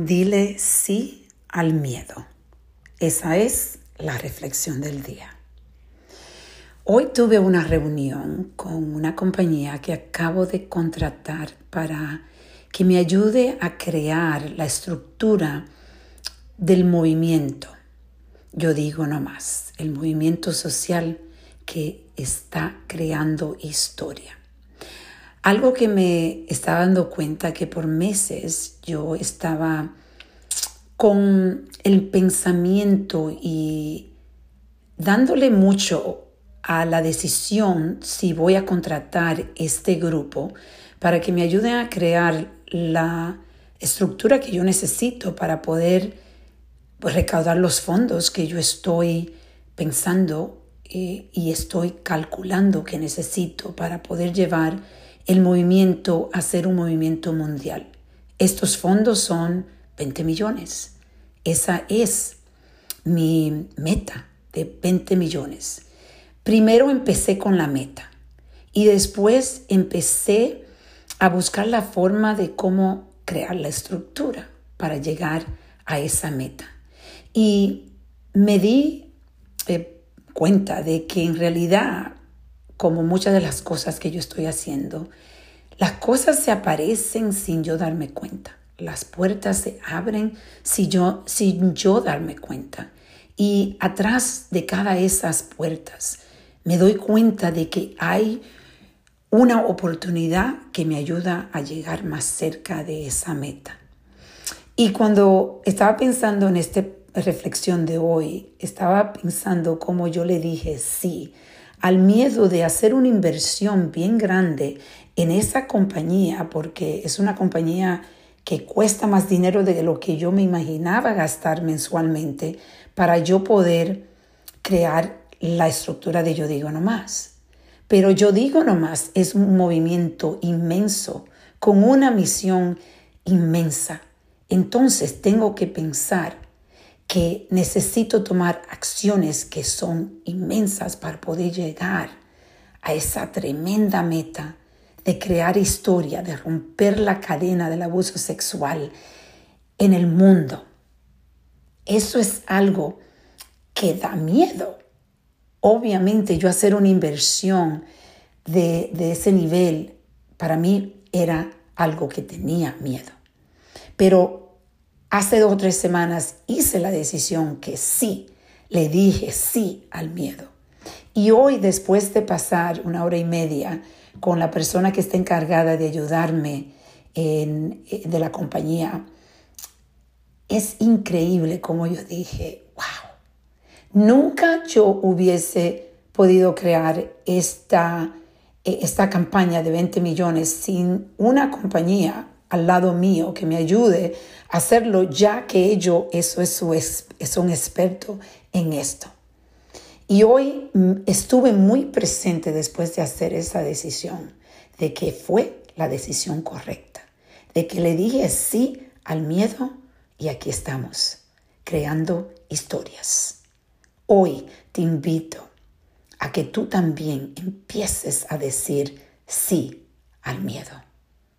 Dile sí al miedo. Esa es la reflexión del día. Hoy tuve una reunión con una compañía que acabo de contratar para que me ayude a crear la estructura del movimiento. Yo digo no más, el movimiento social que está creando historia. Algo que me estaba dando cuenta que por meses yo estaba con el pensamiento y dándole mucho a la decisión si voy a contratar este grupo para que me ayuden a crear la estructura que yo necesito para poder pues, recaudar los fondos que yo estoy pensando eh, y estoy calculando que necesito para poder llevar el movimiento a ser un movimiento mundial. Estos fondos son 20 millones. Esa es mi meta de 20 millones. Primero empecé con la meta y después empecé a buscar la forma de cómo crear la estructura para llegar a esa meta. Y me di eh, cuenta de que en realidad como muchas de las cosas que yo estoy haciendo, las cosas se aparecen sin yo darme cuenta. Las puertas se abren sin yo, sin yo darme cuenta. Y atrás de cada esas puertas me doy cuenta de que hay una oportunidad que me ayuda a llegar más cerca de esa meta. Y cuando estaba pensando en esta reflexión de hoy, estaba pensando cómo yo le dije sí al miedo de hacer una inversión bien grande en esa compañía, porque es una compañía que cuesta más dinero de lo que yo me imaginaba gastar mensualmente para yo poder crear la estructura de Yo Digo No Más. Pero Yo Digo No Más es un movimiento inmenso, con una misión inmensa. Entonces tengo que pensar que necesito tomar acciones que son inmensas para poder llegar a esa tremenda meta de crear historia, de romper la cadena del abuso sexual en el mundo. Eso es algo que da miedo. Obviamente yo hacer una inversión de, de ese nivel para mí era algo que tenía miedo. Pero Hace dos o tres semanas hice la decisión que sí, le dije sí al miedo. Y hoy, después de pasar una hora y media con la persona que está encargada de ayudarme en, eh, de la compañía, es increíble como yo dije, wow, nunca yo hubiese podido crear esta, eh, esta campaña de 20 millones sin una compañía al lado mío que me ayude a hacerlo, ya que ellos eso es, su, es un experto en esto. Y hoy mm, estuve muy presente después de hacer esa decisión, de que fue la decisión correcta, de que le dije sí al miedo y aquí estamos, creando historias. Hoy te invito a que tú también empieces a decir sí al miedo.